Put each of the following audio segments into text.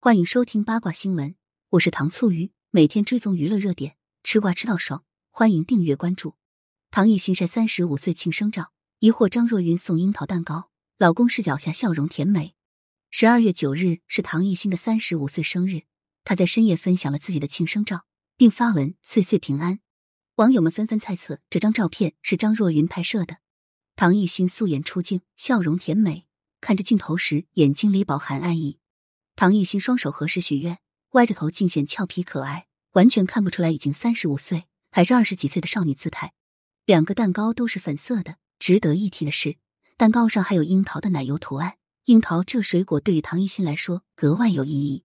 欢迎收听八卦新闻，我是糖醋鱼，每天追踪娱乐热点，吃瓜吃到爽，欢迎订阅关注。唐艺昕晒三十五岁庆生照，疑惑张若昀送樱桃蛋糕，老公视角下笑容甜美。十二月九日是唐艺昕的三十五岁生日，她在深夜分享了自己的庆生照，并发文岁岁平安。网友们纷纷猜测这张照片是张若昀拍摄的。唐艺昕素颜出镜，笑容甜美，看着镜头时眼睛里饱含爱意。唐艺昕双手合十许愿，歪着头尽显俏皮可爱，完全看不出来已经三十五岁，还是二十几岁的少女姿态。两个蛋糕都是粉色的，值得一提的是，蛋糕上还有樱桃的奶油图案。樱桃这水果对于唐艺昕来说格外有意义。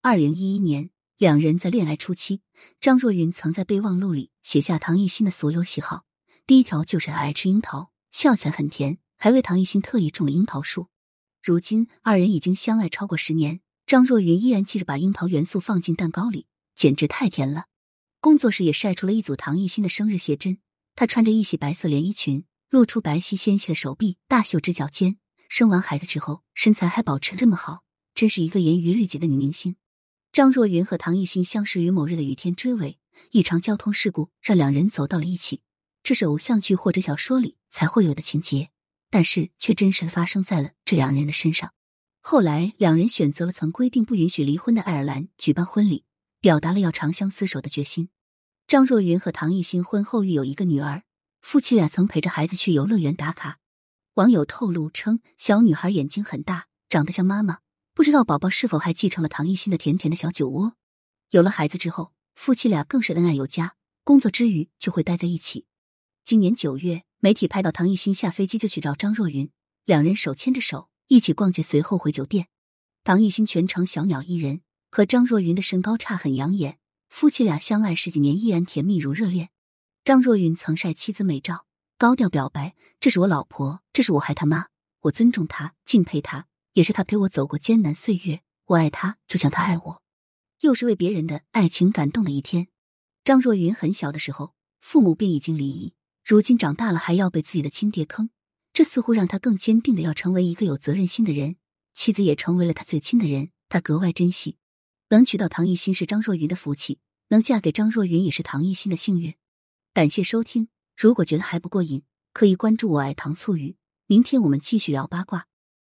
二零一一年，两人在恋爱初期，张若昀曾在备忘录里写下唐艺昕的所有喜好，第一条就是爱吃樱桃，笑起来很甜，还为唐艺昕特意种了樱桃树。如今，二人已经相爱超过十年。张若昀依然记着把樱桃元素放进蛋糕里，简直太甜了。工作室也晒出了一组唐艺昕的生日写真，她穿着一袭白色连衣裙，露出白皙纤细的手臂，大秀直角肩。生完孩子之后，身材还保持这么好，真是一个严于律己的女明星。张若昀和唐艺昕相识于某日的雨天追尾，一场交通事故让两人走到了一起。这是偶像剧或者小说里才会有的情节，但是却真实的发生在了这两人的身上。后来，两人选择了曾规定不允许离婚的爱尔兰举办婚礼，表达了要长相厮守的决心。张若昀和唐艺昕婚后育有一个女儿，夫妻俩曾陪着孩子去游乐园打卡。网友透露称，小女孩眼睛很大，长得像妈妈，不知道宝宝是否还继承了唐艺昕的甜甜的小酒窝。有了孩子之后，夫妻俩更是恩爱有加，工作之余就会待在一起。今年九月，媒体拍到唐艺昕下飞机就去找张若昀，两人手牵着手。一起逛街，随后回酒店。唐艺昕全程小鸟依人，和张若昀的身高差很养眼。夫妻俩相爱十几年，依然甜蜜如热恋。张若昀曾晒妻子美照，高调表白：“这是我老婆，这是我孩他妈，我尊重她，敬佩她，也是她陪我走过艰难岁月。我爱她，就像她爱我。”又是为别人的爱情感动的一天。张若昀很小的时候，父母便已经离异，如今长大了，还要被自己的亲爹坑。这似乎让他更坚定的要成为一个有责任心的人，妻子也成为了他最亲的人，他格外珍惜。能娶到唐艺昕是张若昀的福气，能嫁给张若昀也是唐艺昕的幸运。感谢收听，如果觉得还不过瘾，可以关注我爱糖醋鱼。明天我们继续聊八卦。